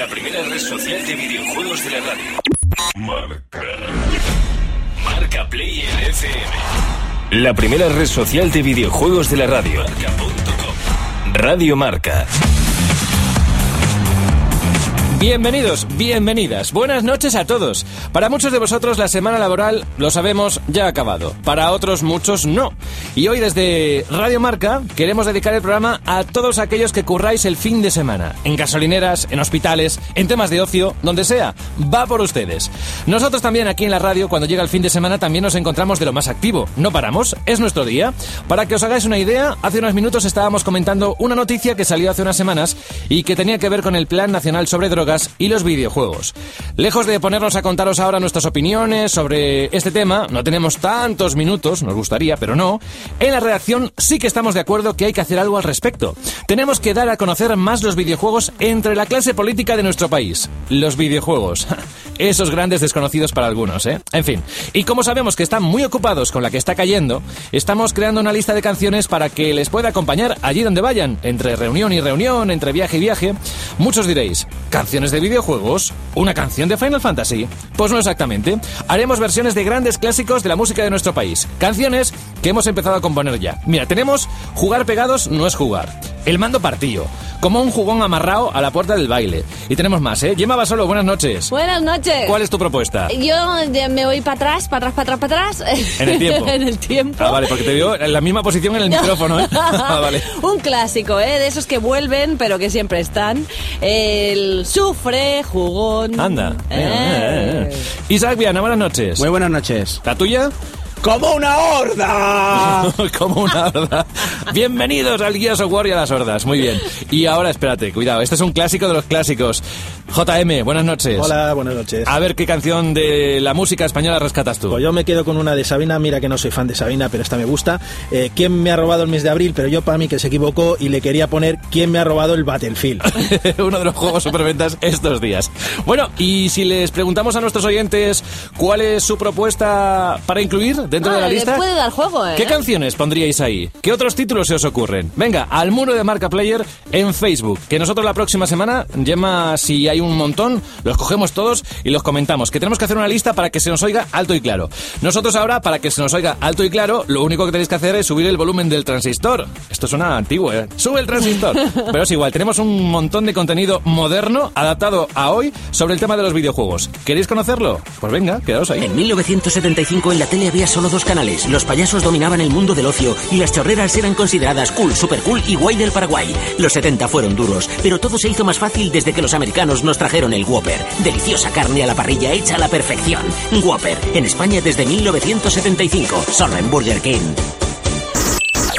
La primera red social de videojuegos de la radio. Marca. Marca Play en FM. La primera red social de videojuegos de la radio. Marca.com. Radio Marca. Bienvenidos, bienvenidas, buenas noches a todos. Para muchos de vosotros la semana laboral, lo sabemos, ya ha acabado. Para otros muchos no. Y hoy desde Radio Marca queremos dedicar el programa a todos aquellos que curráis el fin de semana. En gasolineras, en hospitales, en temas de ocio, donde sea. Va por ustedes. Nosotros también aquí en la radio, cuando llega el fin de semana, también nos encontramos de lo más activo. No paramos, es nuestro día. Para que os hagáis una idea, hace unos minutos estábamos comentando una noticia que salió hace unas semanas y que tenía que ver con el Plan Nacional sobre Drogas y los videojuegos. Lejos de ponernos a contaros ahora nuestras opiniones sobre este tema, no tenemos tantos minutos, nos gustaría, pero no, en la redacción sí que estamos de acuerdo que hay que hacer algo al respecto. Tenemos que dar a conocer más los videojuegos entre la clase política de nuestro país. Los videojuegos. Esos grandes desconocidos para algunos, ¿eh? En fin. Y como sabemos que están muy ocupados con la que está cayendo, estamos creando una lista de canciones para que les pueda acompañar allí donde vayan, entre reunión y reunión, entre viaje y viaje. Muchos diréis, ¿canciones de videojuegos? ¿Una canción de Final Fantasy? Pues no exactamente. Haremos versiones de grandes clásicos de la música de nuestro país. Canciones que hemos empezado a componer ya. Mira, tenemos Jugar pegados no es jugar. El mando partido. Como un jugón amarrado a la puerta del baile. Y tenemos más, ¿eh? Gemma solo buenas noches. Buenas noches. ¿Cuál es tu propuesta? Yo eh, me voy para atrás, para atrás, para atrás, para atrás. ¿En el tiempo? en el tiempo. Ah, vale, porque te veo en la misma posición en el micrófono, ¿eh? Ah, vale. Un clásico, ¿eh? De esos que vuelven, pero que siempre están. El sufre, jugón. Anda. Eh. Eh, eh, eh. Isaac Viana, buenas noches. Muy buenas noches. ¿La tuya? ¡Como una horda! Como una horda. Bienvenidos al Guía Software y a las hordas. Muy bien. Y ahora, espérate, cuidado. Este es un clásico de los clásicos. JM, buenas noches. Hola, buenas noches. A ver qué canción de la música española rescatas tú. Pues yo me quedo con una de Sabina. Mira que no soy fan de Sabina, pero esta me gusta. Eh, ¿Quién me ha robado el mes de abril? Pero yo para mí que se equivocó y le quería poner ¿Quién me ha robado el Battlefield? Uno de los juegos superventas estos días. Bueno, y si les preguntamos a nuestros oyentes cuál es su propuesta para incluir dentro Ah, de la le lista. puede dar juego, ¿eh? ¿Qué canciones pondríais ahí? ¿Qué otros títulos se os ocurren? Venga, al muro de Marca Player en Facebook. Que nosotros la próxima semana, Gemma, si hay un montón, los cogemos todos y los comentamos. Que tenemos que hacer una lista para que se nos oiga alto y claro. Nosotros ahora, para que se nos oiga alto y claro, lo único que tenéis que hacer es subir el volumen del transistor. Esto suena antiguo, ¿eh? Sube el transistor. Pero es igual, tenemos un montón de contenido moderno adaptado a hoy sobre el tema de los videojuegos. ¿Queréis conocerlo? Pues venga, quedaos ahí. En 1975 en la tele había solo dos canales. Los payasos dominaban el mundo del ocio y las chorreras eran consideradas cool, super cool y guay del Paraguay. Los 70 fueron duros, pero todo se hizo más fácil desde que los americanos nos trajeron el Whopper. Deliciosa carne a la parrilla hecha a la perfección. Whopper, en España desde 1975, solo en Burger King.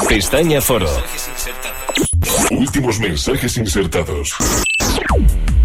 Pestaña Foro. Últimos mensajes insertados.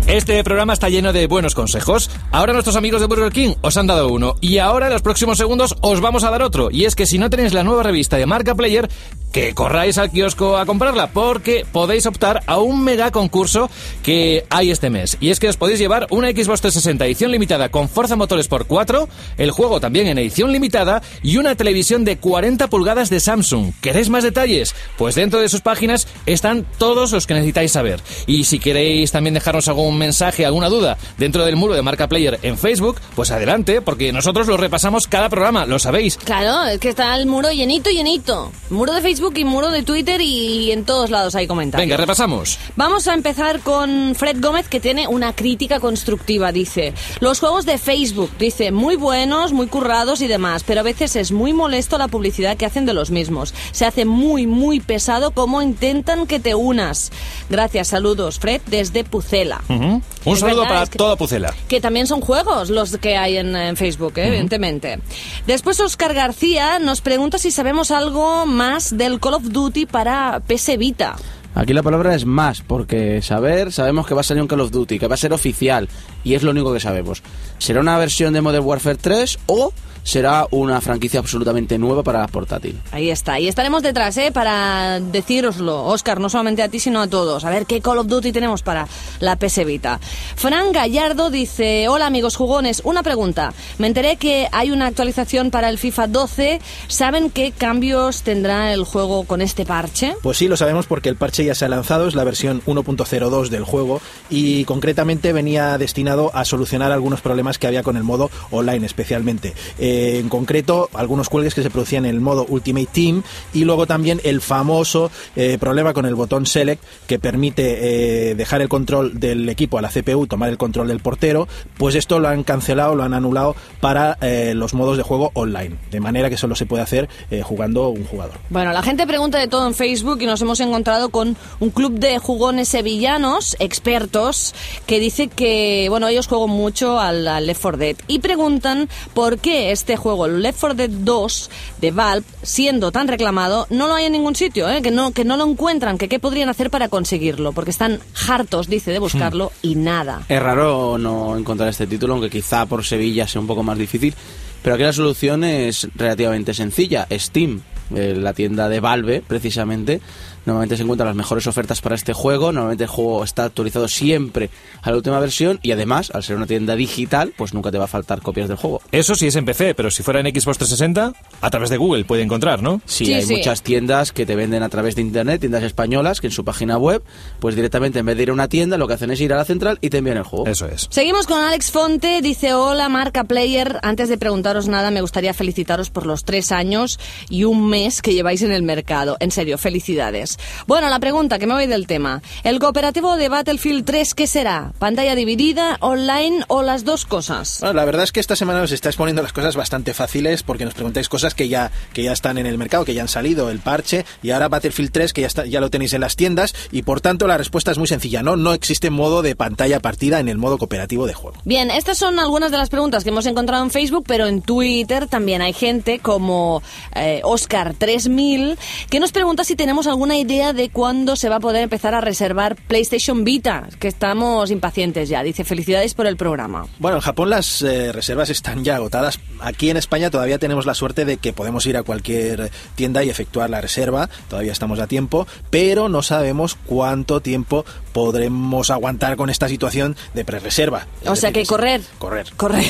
Este programa está lleno de buenos consejos. Ahora nuestros amigos de Burger King os han dado uno y ahora en los próximos segundos os vamos a dar otro. Y es que si no tenéis la nueva revista de Marca Player, que corráis al kiosco a comprarla porque podéis optar a un mega concurso que hay este mes. Y es que os podéis llevar una Xbox 360 edición limitada con Forza Motores por 4, el juego también en edición limitada y una televisión de 40 pulgadas de Samsung. ¿Queréis más detalles? Pues dentro de sus páginas están todos los que necesitáis saber. Y si queréis también dejarnos algún mensaje, alguna duda dentro del muro de Marca Player en Facebook, pues adelante, porque nosotros lo repasamos cada programa, lo sabéis. Claro, es que está el muro llenito, llenito. Muro de Facebook y muro de Twitter y en todos lados hay comentarios. Venga, repasamos. Vamos a empezar con Fred Gómez que tiene una crítica constructiva, dice. Los juegos de Facebook, dice, muy buenos, muy currados y demás, pero a veces es muy molesto la publicidad que hacen de los mismos. Se hace muy, muy pesado como intentan que te unas. Gracias, saludos, Fred, desde Pucela. Un Es saludo verdad, para es que- toda Pucela. Que también son juegos los que hay en, en Facebook, ¿eh? evidentemente. Después Oscar García nos pregunta si sabemos algo más del Call of Duty para PS Vita. Aquí la palabra es más, porque saber, sabemos que va a salir un Call of Duty, que va a ser oficial, y es lo único que sabemos. ¿Será una versión de Modern Warfare 3 o será una franquicia absolutamente nueva para la portátil. Ahí está. Y estaremos detrás, ¿eh? Para decíroslo, Oscar, no solamente a ti, sino a todos. A ver qué Call of Duty tenemos para la PS Vita. Fran Gallardo dice, hola amigos jugones, una pregunta. Me enteré que hay una actualización para el FIFA 12. ¿Saben qué cambios tendrá el juego con este parche? Pues sí, lo sabemos porque el parche ya se ha lanzado, es la versión 1.02 del juego y concretamente venía destinado a solucionar algunos problemas que había con el modo online especialmente. Eh, en concreto, algunos cuelgues que se producían en el modo Ultimate Team y luego también el famoso eh, problema con el botón Select que permite eh, dejar el control del equipo a la CPU, tomar el control del portero, pues esto lo han cancelado, lo han anulado para eh, los modos de juego online, de manera que solo se puede hacer eh, jugando un jugador. Bueno, la gente pregunta de todo en Facebook y nos hemos encontrado con un club de jugones sevillanos, expertos, que dice que, bueno, ellos juegan mucho al, al Left 4 Dead y preguntan por qué este juego, el Left 4 Dead 2 de Valve, siendo tan reclamado, no lo hay en ningún sitio, ¿eh? que, no, que no lo encuentran, que qué podrían hacer para conseguirlo, porque están hartos, dice, de buscarlo y nada. Es raro no encontrar este título, aunque quizá por Sevilla sea un poco más difícil. Pero aquí la solución es relativamente sencilla. Steam, eh, la tienda de Valve, precisamente, normalmente se encuentran las mejores ofertas para este juego. Normalmente el juego está actualizado siempre a la última versión y además, al ser una tienda digital, pues nunca te va a faltar copias del juego. Eso sí es en PC, pero si fuera en Xbox 360, a través de Google puede encontrar, ¿no? Sí, Sí, hay sí. muchas tiendas que te venden a través de internet, tiendas españolas, que en su página web, pues directamente en vez de ir a una tienda, lo que hacen es ir a la central y te envían el juego. Eso es. Seguimos con Alex Fonte, dice hola marca player, antes de preguntaros nada me gustaría felicitaros por los tres años y un mes que lleváis en el mercado, en serio, felicidades. Bueno, la pregunta que me voy del tema, el cooperativo de Battlefield 3, ¿qué será? ¿Pantalla dividida, online o las dos cosas? Bueno, la verdad es que esta semana os estáis poniendo las cosas bastante fáciles porque nos preguntáis cosas que ya, que ya están en el mercado, que ya han salido, el parche, y ahora Battlefield 3, que ya, está, ya lo tenéis en las tiendas, y por tanto la respuesta es muy sencilla, ¿no? No existe modo de pantalla partida en el modo cooperativo de juego. Bien, estas son algunas de las preguntas que hemos encontrado en Facebook, pero en Twitter también hay gente como eh, Oscar3000 que nos pregunta si tenemos alguna idea de cuándo se va a poder empezar a reservar PlayStation Vita, que estamos impacientes ya. Dice, felicidades por el programa. Bueno, en Japón las eh, reservas están ya agotadas. Aquí en España todavía tenemos la suerte de que podemos ir a cualquier tienda y efectuar la reserva. Todavía estamos a tiempo, pero no sabemos cuánto tiempo podremos aguantar con esta situación de pre-reserva. Es O sea decir, que correr. Correr. Correr.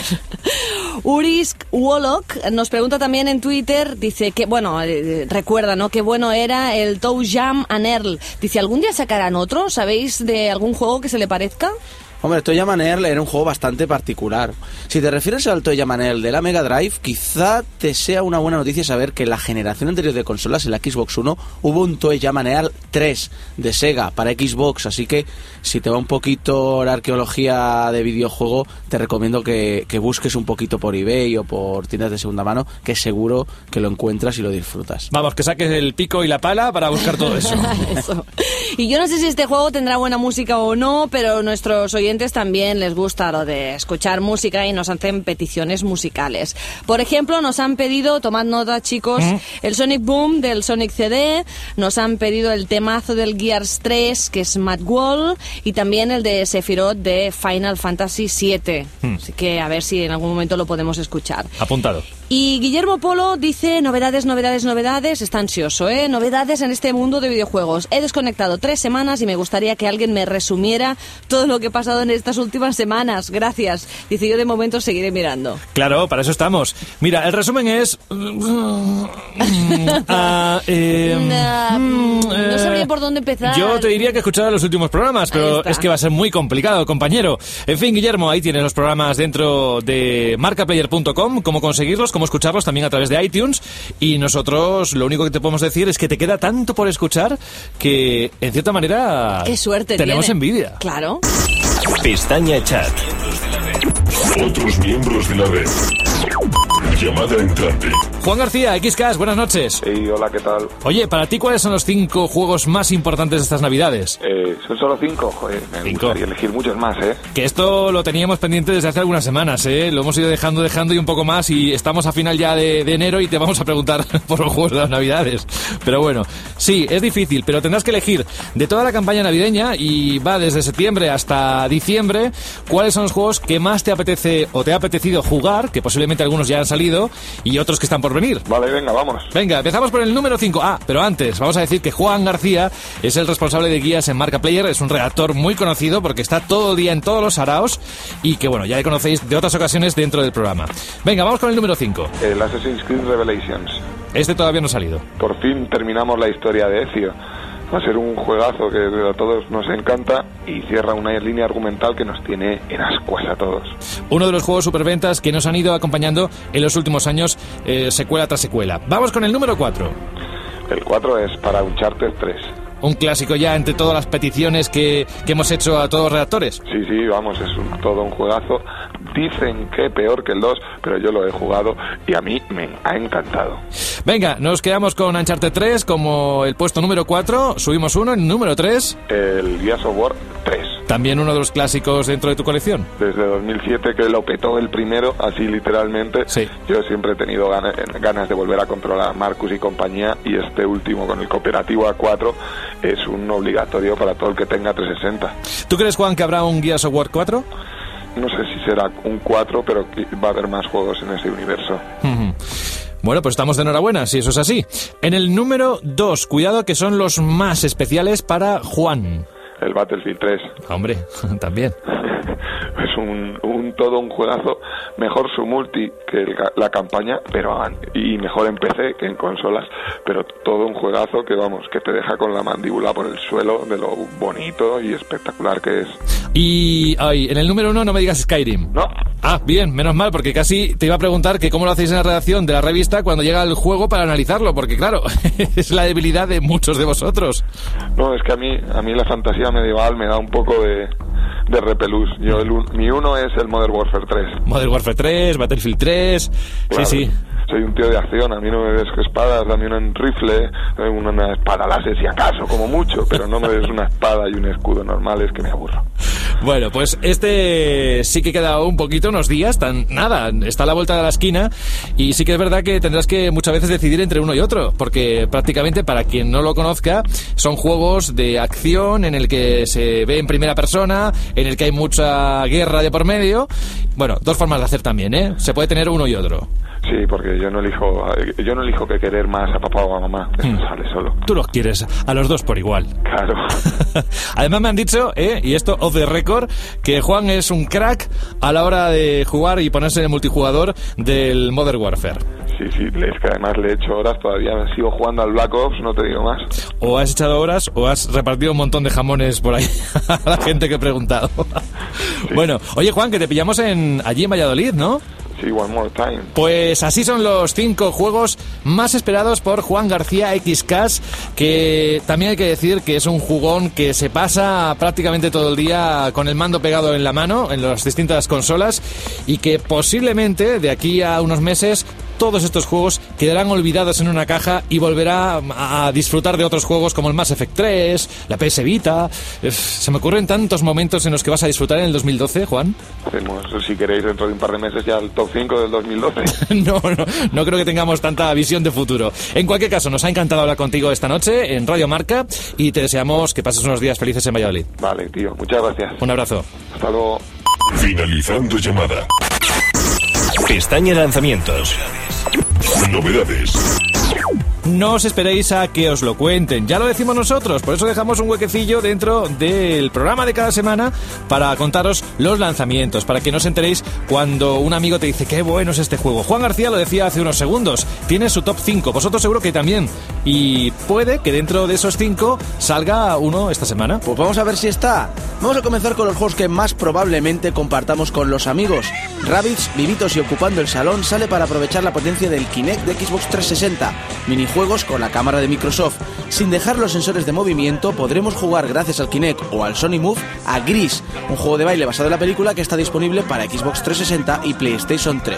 Urisk Wolok nos pregunta también en Twitter, dice que, bueno, eh, recuerda, ¿no? Qué bueno era el Toe Jam and Earl. Dice, ¿algún día sacarán otro? ¿Sabéis de algún juego que se le parezca? Hombre, Toy Manel era un juego bastante particular. Si te refieres al Toy Manel de la Mega Drive, quizá te sea una buena noticia saber que en la generación anterior de consolas, en la Xbox 1, hubo un Toy Manel 3 de Sega para Xbox. Así que si te va un poquito la arqueología de videojuego, te recomiendo que, que busques un poquito por eBay o por tiendas de segunda mano, que seguro que lo encuentras y lo disfrutas. Vamos, que saques el pico y la pala para buscar todo eso. Eso. Y yo no sé si este juego tendrá buena música o no, pero nuestros oyentes también les gusta lo de escuchar música y nos hacen peticiones musicales. Por ejemplo, nos han pedido, tomad nota chicos, el Sonic Boom del Sonic CD, nos han pedido el temazo del Gears 3, que es Mad Wall, y también el de Sephiroth de Final Fantasy VII. Así que a ver si en algún momento lo podemos escuchar. Apuntado. Y Guillermo Polo dice novedades, novedades, novedades. Está ansioso, ¿eh? Novedades en este mundo de videojuegos. He desconectado tres semanas y me gustaría que alguien me resumiera todo lo que ha pasado en estas últimas semanas. Gracias. Dice yo de momento seguiré mirando. Claro, para eso estamos. Mira, el resumen es... Ah, eh, Nah, mm, no eh, sabría por dónde empezar. Yo te diría que escuchara los últimos programas, pero es que va a ser muy complicado, compañero. En fin, Guillermo, ahí tienes los programas dentro de marcaplayer.com, cómo conseguirlos, cómo escucharlos también a través de iTunes. Y nosotros lo único que te podemos decir es que te queda tanto por escuchar que, en cierta manera, Qué suerte tenemos tiene. envidia. Claro. Pestaña Chat. Otros miembros de la red. Llamada entrante. Juan García, XCAS, buenas noches. Hey, hola, ¿qué tal? Oye, para ti, ¿cuáles son los cinco juegos más importantes de estas navidades? Eh, ¿Son solo cinco? Joder, me Cinco. gustaría elegir muchos más, ¿eh? Que esto lo teníamos pendiente desde hace algunas semanas, ¿eh? Lo hemos ido dejando, dejando y un poco más y estamos a final ya de, de enero y te vamos a preguntar por los juegos de las navidades. Pero bueno, sí, es difícil, pero tendrás que elegir de toda la campaña navideña y va desde septiembre hasta diciembre, cuáles son los juegos que más te apetece o te ha apetecido jugar, que posiblemente algunos ya han salido y otros que están por venir. Vale, venga, vámonos. Venga, empezamos por el número 5. Ah, pero antes, vamos a decir que Juan García es el responsable de guías en Marca Player, es un redactor muy conocido porque está todo el día en todos los araos y que bueno, ya le conocéis de otras ocasiones dentro del programa. Venga, vamos con el número 5. El Assassin's Creed Revelations. Este todavía no ha salido. Por fin terminamos la historia de Ezio. Va a ser un juegazo que a todos nos encanta y cierra una línea argumental que nos tiene en ascuas a todos. Uno de los juegos superventas que nos han ido acompañando en los últimos años, eh, secuela tras secuela. Vamos con el número 4. El 4 es para Uncharted 3. Un clásico ya entre todas las peticiones que, que hemos hecho a todos los redactores. Sí, sí, vamos, es un- todo un juegazo. Dicen que peor que el 2, pero yo lo he jugado y a mí me ha encantado. Venga, nos quedamos con Uncharted 3 como el puesto número 4, subimos uno, el número 3, El Gears of War 3. también uno de los clásicos dentro de tu colección. Desde 2007 que lo petó el primero, así literalmente. Sí. Yo siempre he tenido gana- ganas de volver a controlar a Marcus y compañía y este último con el cooperativo A4 es un obligatorio para todo el que tenga 360. ¿Tú crees, Juan, que habrá un Gears of War 4? No sé si será un 4, pero va a haber más juegos en ese universo. Bueno, pues estamos de enhorabuena, si eso es así. En el número 2, cuidado que son los más especiales para Juan. El Battlefield 3 Hombre, también. es un, un todo un juegazo. Mejor su multi que el la campaña, pero y mejor en PC que en consolas. Pero todo un juegazo que vamos, que te deja con la mandíbula por el suelo de lo bonito y espectacular que es. Y ay, en el número 1 no me digas Skyrim. No, Ah, bien, menos mal, porque casi te iba a preguntar que cómo lo hacéis en la redacción de la revista cuando llega el juego para analizarlo, porque claro, es la debilidad de muchos de vosotros. No, es que a mí, a mí la fantasía medieval me da un poco de, de repelús. Yo el un- mi uno es el Modern Warfare 3. Modern Warfare 3, Battlefield 3. Claro, Sí, sí. Soy un tío de acción, a mí no me des espadas, dame un rifle, una espada láser si acaso, como mucho, pero no me des una espada y un escudo normales que me aburro. Bueno, pues este sí que queda un poquito, unos días, tan nada, está a la vuelta de la esquina y sí que es verdad que tendrás que muchas veces decidir entre uno y otro, porque prácticamente para quien no lo conozca, son juegos de acción en el que se ve en primera persona, en el que hay mucha guerra de por medio. Bueno, dos formas de hacer también, ¿eh? Se puede tener uno y otro. Sí, porque yo no elijo, yo no elijo que querer más a papá o a mamá, eso Hmm. sale solo. Tú los quieres a los dos por igual. Claro. Además me han dicho, eh, y esto off the record, que Juan es un crack a la hora de jugar y ponerse en el multijugador del Modern Warfare. Sí, sí, es que además le he hecho horas, todavía sigo jugando al Black Ops, no te digo más. O has echado horas o has repartido un montón de jamones por ahí a la gente que he preguntado. Bueno, oye Juan, que te pillamos en allí en Valladolid, ¿no? Pues así son los cinco juegos más esperados por Juan García XCAS, que también hay que decir que es un jugón que se pasa prácticamente todo el día con el mando pegado en la mano en las distintas consolas y que posiblemente de aquí a unos meses todos estos juegos quedarán olvidados en una caja y volverá a disfrutar de otros juegos como el Mass Effect 3, la PS Vita. Se me ocurren tantos momentos en los que vas a disfrutar en el 2012, Juan. Hacemos, si queréis, dentro de un par de meses ya el top 5 del 2012. No, no, no creo que tengamos tanta visión de futuro. En cualquier caso, nos ha encantado hablar contigo esta noche en Radio Marca y te deseamos que pases unos días felices en Valladolid. Vale, tío, muchas gracias. Un abrazo. Hasta luego. Finalizando llamada. Pestaña lanzamientos. Novedades. No os esperéis a que os lo cuenten, ya lo decimos nosotros, por eso dejamos un huequecillo dentro del programa de cada semana para contaros los lanzamientos, para que no os enteréis cuando un amigo te dice qué bueno es este juego. Juan García lo decía hace unos segundos, tiene su top 5, vosotros seguro que también, y puede que dentro de esos 5 salga uno esta semana. Pues vamos a ver si está. Vamos a comenzar con los juegos que más probablemente compartamos con los amigos. Rabbids, vivitos y ocupando el salón, sale para aprovechar la potencia del Kinect de Xbox 360. Minijuegos juegos con la cámara de Microsoft. Sin dejar los sensores de movimiento, podremos jugar gracias al Kinect o al Sony Move a Gris, un juego de baile basado en la película que está disponible para Xbox 360 y PlayStation 3.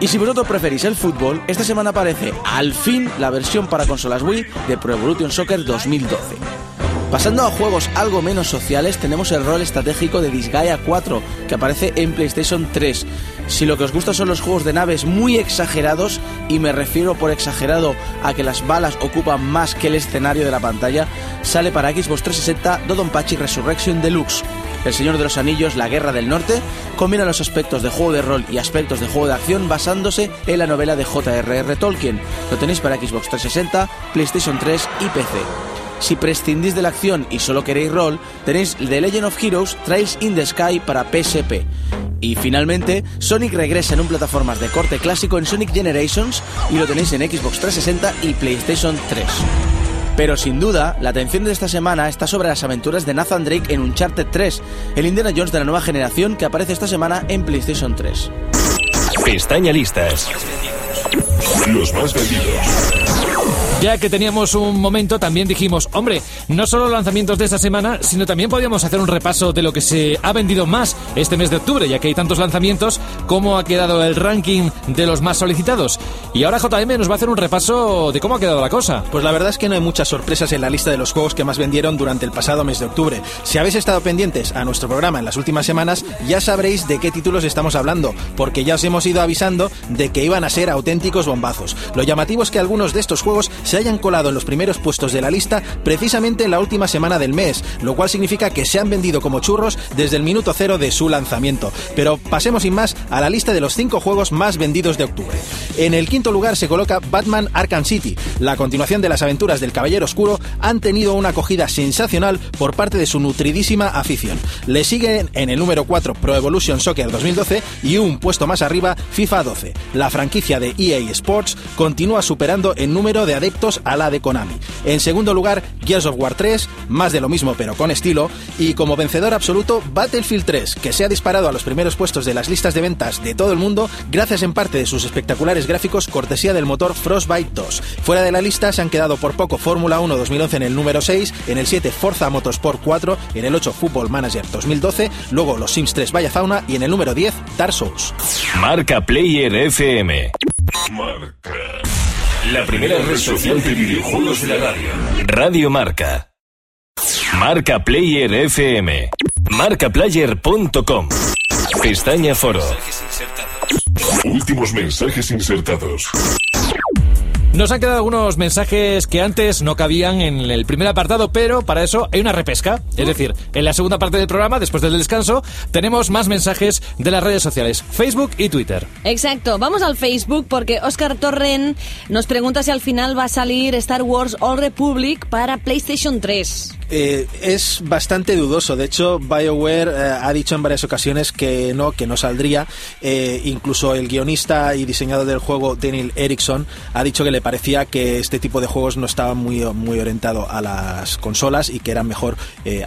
Y si vosotros preferís el fútbol, esta semana aparece al fin la versión para consolas Wii de Pro Evolution Soccer 2012. Pasando a juegos algo menos sociales, tenemos el rol estratégico de Disgaea 4, que aparece en PlayStation 3. Si lo que os gusta son los juegos de naves muy exagerados, y me refiero por exagerado a que las balas ocupan más que el escenario de la pantalla, sale para Xbox 360 Dodonpachi Resurrection Deluxe. El Señor de los Anillos, La Guerra del Norte, combina los aspectos de juego de rol y aspectos de juego de acción basándose en la novela de J.R.R. Tolkien. Lo tenéis para Xbox 360, PlayStation 3 y PC. Si prescindís de la acción y solo queréis rol, tenéis The Legend of Heroes Trails in the Sky para PSP. Y finalmente, Sonic regresa en un plataformas de corte clásico en Sonic Generations y lo tenéis en Xbox 360 y PlayStation 3. Pero sin duda, la atención de esta semana está sobre las aventuras de Nathan Drake en Uncharted 3, el Indiana Jones de la nueva generación que aparece esta semana en PlayStation 3. Pestaña listas. Los más vendidos. Ya que teníamos un momento, también dijimos, hombre, no solo lanzamientos de esta semana, sino también podíamos hacer un repaso de lo que se ha vendido más este mes de octubre, ya que hay tantos lanzamientos, cómo ha quedado el ranking de los más solicitados. Y ahora JM nos va a hacer un repaso de cómo ha quedado la cosa. Pues la verdad es que no hay muchas sorpresas en la lista de los juegos que más vendieron durante el pasado mes de octubre. Si habéis estado pendientes a nuestro programa en las últimas semanas, ya sabréis de qué títulos estamos hablando, porque ya os hemos ido avisando de que iban a ser auténticos bombazos. Lo llamativo es que algunos de estos juegos se hayan colado en los primeros puestos de la lista precisamente en la última semana del mes, lo cual significa que se han vendido como churros desde el minuto cero de su lanzamiento. Pero pasemos sin más a la lista de los cinco juegos más vendidos de octubre. En el quinto lugar se coloca Batman Arkham City. La continuación de las aventuras del Caballero Oscuro han tenido una acogida sensacional por parte de su nutridísima afición. Le siguen en el número 4 Pro Evolution Soccer 2012 y un puesto más arriba FIFA 12. La franquicia de EA Sports continúa superando el número de adeptos a la de Konami. En segundo lugar, Gears of War 3, más de lo mismo pero con estilo, y como vencedor absoluto, Battlefield 3, que se ha disparado a los primeros puestos de las listas de ventas de todo el mundo gracias en parte de sus espectaculares gráficos cortesía del motor Frostbite 2. Fuera de la lista se han quedado por poco Fórmula 1 2011 en el número 6, en el 7 Forza Motorsport 4, en el 8 Football Manager 2012, luego los Sims 3 Vaya Fauna y en el número 10 Dark Souls. Marca Player FM. Marca. La primera red social de videojuegos de la radio. Radio Marca. Marca Player FM. Marcaplayer.com. Pestaña Foro. Últimos mensajes insertados. Nos han quedado algunos mensajes que antes no cabían en el primer apartado, pero para eso hay una repesca. Es decir, en la segunda parte del programa, después del descanso, tenemos más mensajes de las redes sociales, Facebook y Twitter. Exacto, vamos al Facebook porque Oscar Torren nos pregunta si al final va a salir Star Wars All Republic para PlayStation 3. Eh, es bastante dudoso. De hecho, BioWare eh, ha dicho en varias ocasiones que no, que no saldría. Eh, incluso el guionista y diseñador del juego, Daniel Erickson, ha dicho que le parecía que este tipo de juegos no estaba muy, muy orientado a las consolas y que era mejor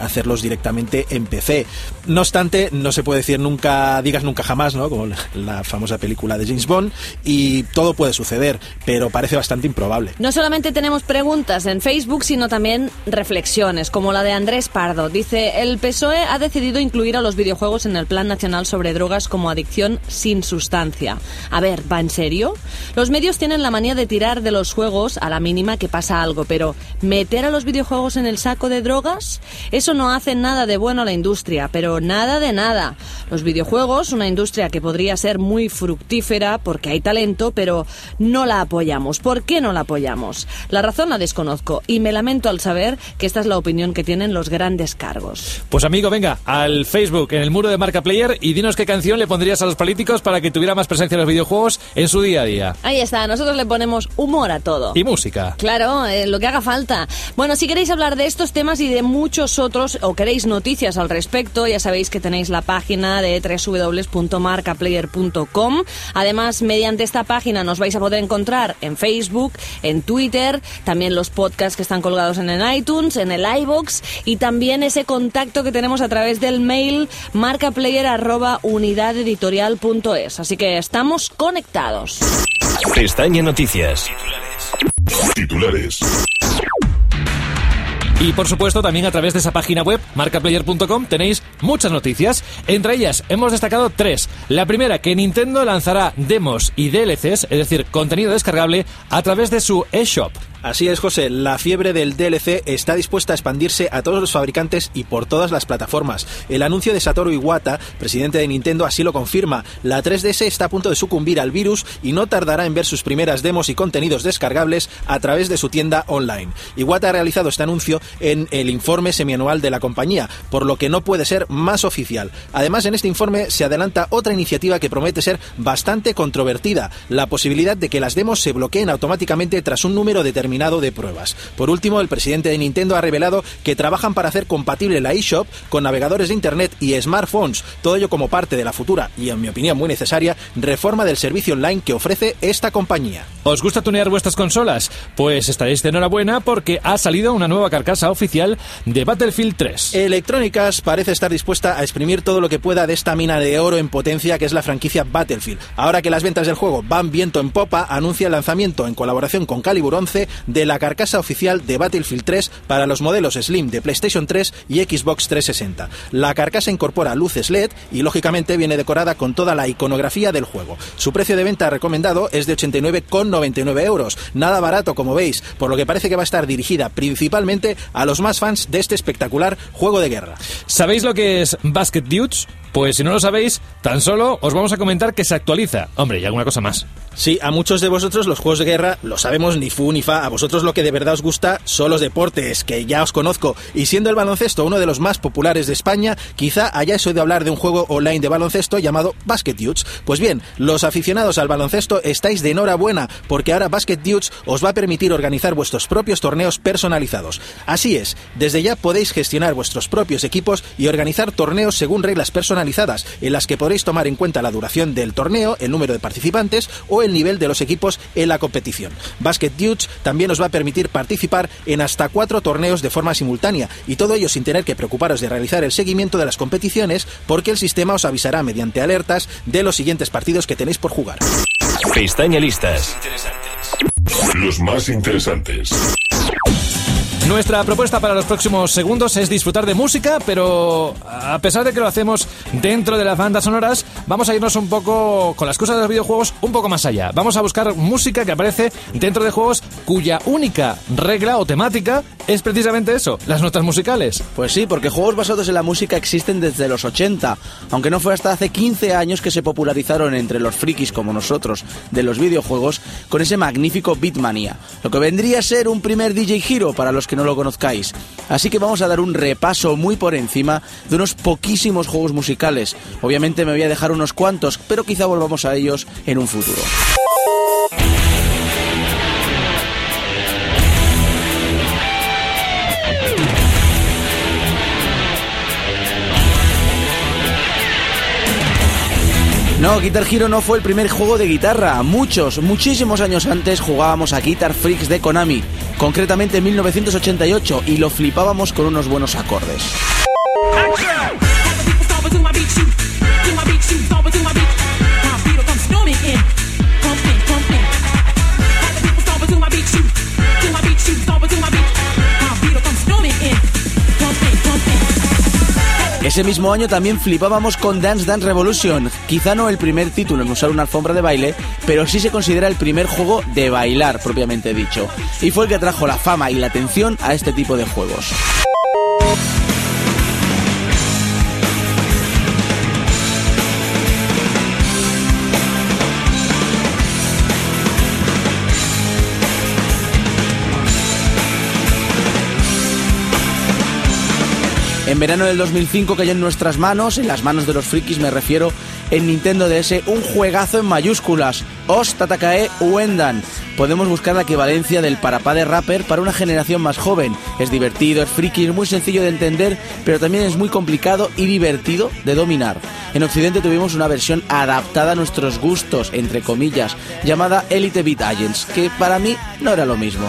hacerlos directamente en PC. No obstante, no se puede decir nunca, digas nunca jamás, ¿no? Como la famosa película de James Bond, y todo puede suceder, pero parece bastante improbable. No solamente tenemos preguntas en Facebook, sino también reflexiones como la de Andrés Pardo. Dice, el PSOE ha decidido incluir a los videojuegos en el Plan Nacional sobre Drogas como adicción sin sustancia. A ver, ¿va en serio? Los medios tienen la manía de tirar de los juegos a la mínima que pasa algo, pero ¿meter a los videojuegos en el saco de drogas? Eso no hace nada de bueno a la industria, pero nada de nada. Los videojuegos, una industria que podría ser muy fructífera porque hay talento, pero no la apoyamos. ¿Por qué no la apoyamos? La razón la desconozco y me lamento al saber que esta es la opinión que tienen los grandes cargos. Pues amigo, venga, al Facebook, en el muro de Marca Player, y dinos qué canción le pondrías a los políticos para que tuviera más presencia en los videojuegos en su día a día. Ahí está, nosotros le ponemos humor a todo. Y música. Claro, eh, lo que haga falta. Bueno, si queréis hablar de estos temas y de muchos otros, o queréis noticias al respecto, ya sabéis que tenéis la página de www.marcaplayer.com. Además, mediante esta página nos vais a poder encontrar en Facebook, en Twitter, también los podcasts que están colgados en el iTunes, en el iVoox, y también ese contacto que tenemos a través del mail marcaplayer.unidadeditorial.es. Así que estamos conectados. Pestaña Noticias. Titulares. Y por supuesto, también a través de esa página web, marcaplayer.com, tenéis muchas noticias. Entre ellas, hemos destacado tres. La primera, que Nintendo lanzará demos y DLCs, es decir, contenido descargable, a través de su eShop. Así es, José, la fiebre del DLC está dispuesta a expandirse a todos los fabricantes y por todas las plataformas. El anuncio de Satoru Iwata, presidente de Nintendo, así lo confirma. La 3DS está a punto de sucumbir al virus y no tardará en ver sus primeras demos y contenidos descargables a través de su tienda online. Iwata ha realizado este anuncio en el informe semianual de la compañía, por lo que no puede ser más oficial. Además, en este informe se adelanta otra iniciativa que promete ser bastante controvertida, la posibilidad de que las demos se bloqueen automáticamente tras un número determinado de pruebas. Por último, el presidente de Nintendo ha revelado que trabajan para hacer compatible la eShop con navegadores de Internet y smartphones, todo ello como parte de la futura y, en mi opinión, muy necesaria reforma del servicio online que ofrece esta compañía. ¿Os gusta tunear vuestras consolas? Pues estaréis de enhorabuena porque ha salido una nueva carcasa oficial de Battlefield 3. Electronic Arts parece estar dispuesta a exprimir todo lo que pueda de esta mina de oro en potencia que es la franquicia Battlefield. Ahora que las ventas del juego van viento en popa, anuncia el lanzamiento en colaboración con Calibur 11 de la carcasa oficial de Battlefield 3 para los modelos Slim de PlayStation 3 y Xbox 360. La carcasa incorpora luces LED y lógicamente viene decorada con toda la iconografía del juego. Su precio de venta recomendado es de 89,99 euros, nada barato como veis, por lo que parece que va a estar dirigida principalmente a los más fans de este espectacular juego de guerra. ¿Sabéis lo que es Basket Dudes? Pues si no lo sabéis, tan solo os vamos a comentar que se actualiza. Hombre, y alguna cosa más. Sí, a muchos de vosotros los juegos de guerra lo sabemos ni fu ni fa. A vosotros lo que de verdad os gusta son los deportes, que ya os conozco. Y siendo el baloncesto uno de los más populares de España, quizá hayáis oído hablar de un juego online de baloncesto llamado Basket Dudes. Pues bien, los aficionados al baloncesto estáis de enhorabuena, porque ahora Basket Dudes os va a permitir organizar vuestros propios torneos personalizados. Así es, desde ya podéis gestionar vuestros propios equipos y organizar torneos según reglas personalizadas en las que podréis tomar en cuenta la duración del torneo, el número de participantes o el nivel de los equipos en la competición. Basket Dudes también os va a permitir participar en hasta cuatro torneos de forma simultánea y todo ello sin tener que preocuparos de realizar el seguimiento de las competiciones porque el sistema os avisará mediante alertas de los siguientes partidos que tenéis por jugar. Pestaña listas. Los más interesantes. Nuestra propuesta para los próximos segundos es disfrutar de música, pero a pesar de que lo hacemos dentro de las bandas sonoras, vamos a irnos un poco con las cosas de los videojuegos un poco más allá. Vamos a buscar música que aparece dentro de juegos cuya única regla o temática es precisamente eso, las notas musicales. Pues sí, porque juegos basados en la música existen desde los 80, aunque no fue hasta hace 15 años que se popularizaron entre los frikis como nosotros de los videojuegos con ese magnífico Beatmania, lo que vendría a ser un primer DJ Hero para los que no lo conozcáis. Así que vamos a dar un repaso muy por encima de unos poquísimos juegos musicales. Obviamente me voy a dejar unos cuantos, pero quizá volvamos a ellos en un futuro. No, Guitar Hero no fue el primer juego de guitarra. Muchos, muchísimos años antes jugábamos a Guitar Freaks de Konami, concretamente en 1988, y lo flipábamos con unos buenos acordes. Ese mismo año también flipábamos con Dance Dance Revolution, quizá no el primer título en usar una alfombra de baile, pero sí se considera el primer juego de bailar propiamente dicho, y fue el que trajo la fama y la atención a este tipo de juegos. Verano del 2005 cayó en nuestras manos, en las manos de los frikis me refiero, en Nintendo DS, un juegazo en mayúsculas, Os Tatakae Uendan. Podemos buscar la equivalencia del parapá de rapper para una generación más joven. Es divertido, es friki, es muy sencillo de entender, pero también es muy complicado y divertido de dominar. En Occidente tuvimos una versión adaptada a nuestros gustos, entre comillas, llamada Elite Beat Agents, que para mí no era lo mismo.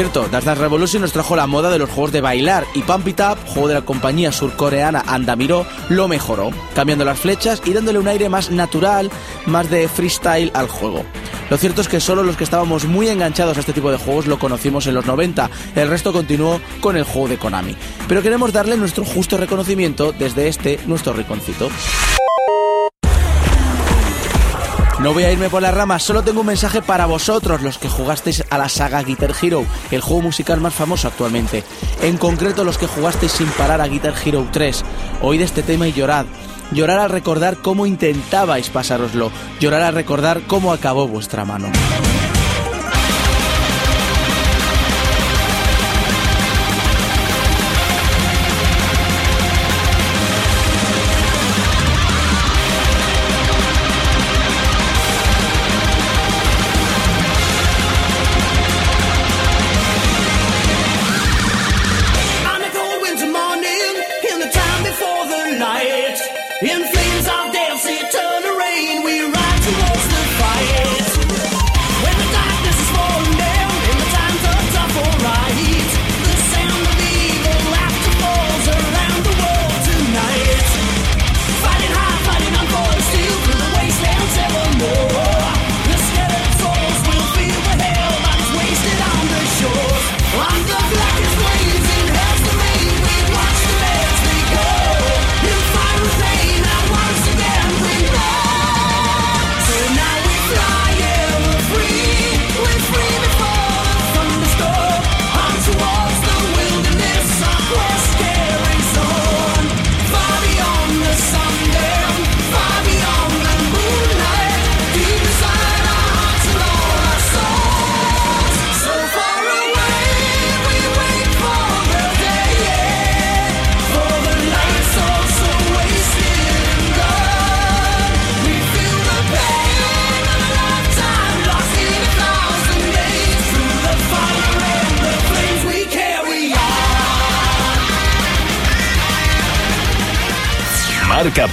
Cierto, Dance Dance Revolution nos trajo la moda de los juegos de bailar y Pump It Up, juego de la compañía surcoreana Andamiro, lo mejoró, cambiando las flechas y dándole un aire más natural, más de freestyle al juego. Lo cierto es que solo los que estábamos muy enganchados a este tipo de juegos lo conocimos en los 90, el resto continuó con el juego de Konami. Pero queremos darle nuestro justo reconocimiento desde este, nuestro riconcito. No voy a irme por las ramas, solo tengo un mensaje para vosotros, los que jugasteis a la saga Guitar Hero, el juego musical más famoso actualmente. En concreto, los que jugasteis sin parar a Guitar Hero 3. Oíd este tema y llorad. Llorar al recordar cómo intentabais pasároslo. Llorar al recordar cómo acabó vuestra mano.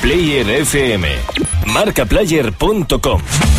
Player FM. Marcaplayer.com.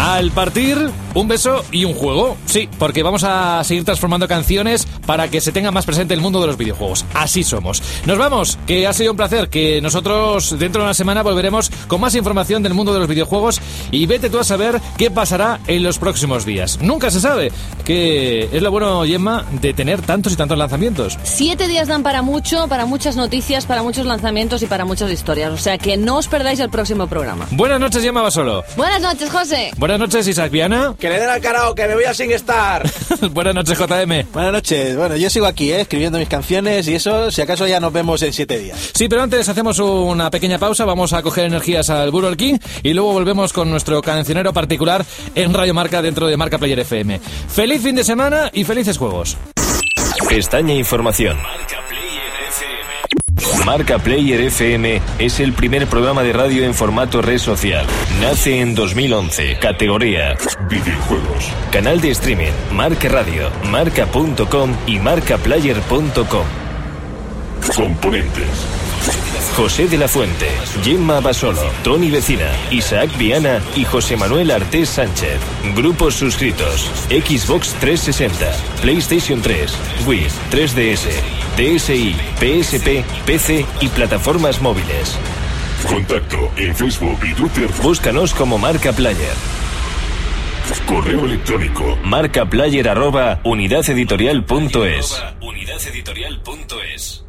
Al partir, un beso y un juego. Sí, porque vamos a seguir transformando canciones para que se tenga más presente el mundo de los videojuegos. Así somos. Nos vamos, que ha sido un placer, que nosotros dentro de una semana volveremos con más información del mundo de los videojuegos y vete tú a saber qué pasará en los próximos días. Nunca se sabe, que es lo bueno, Gemma, de tener tantos y tantos lanzamientos. Siete días dan para mucho, para muchas noticias, para muchos lanzamientos y para muchas historias. O sea que no os perdáis el próximo programa. Buenas noches, Gemma Basolo. Buenas noches, José. Buenas noches, Isaac Viana. Que le den al carajo, que me voy a SingStar. Buenas noches, JM. Buenas noches. Bueno, yo sigo aquí, ¿eh? escribiendo mis canciones y eso, si acaso ya nos vemos en siete días. Sí, pero antes hacemos una pequeña pausa, vamos a coger energías al Burger King y luego volvemos con nuestro cancionero particular en Radio Marca dentro de Marca Player FM. Feliz fin de semana y felices juegos. Pestaña Información. Marca Player FM es el primer programa de radio en formato red social. Nace en 2011. Categoría Videojuegos. Canal de streaming. Marca Radio. Marca.com y marcaplayer.com. Componentes. José de la Fuente, Gemma Basolo, Tony Vecina, Isaac Viana y José Manuel Artés Sánchez. Grupos suscritos: Xbox 360, PlayStation 3, Wii, 3DS, DSi, PSP, PC y plataformas móviles. Contacto en Facebook y Twitter. Búscanos como Marca Player. Correo electrónico. Marcaplayer arroba unidadeditorial.es. Unidadeditorial.es.